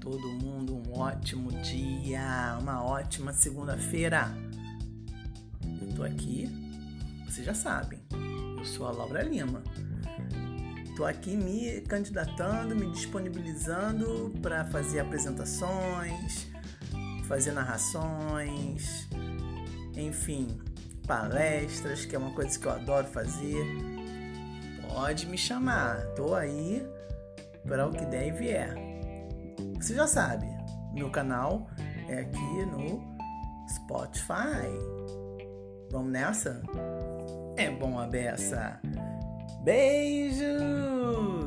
todo mundo um ótimo dia, uma ótima segunda-feira. Eu tô aqui, vocês já sabem, eu sou a Laura Lima. Tô aqui me candidatando, me disponibilizando para fazer apresentações, fazer narrações, enfim, palestras, que é uma coisa que eu adoro fazer. Pode me chamar, tô aí para o que der e vier. Você já sabe, meu canal é aqui no Spotify. Vamos nessa? É bom a beça. Beijos!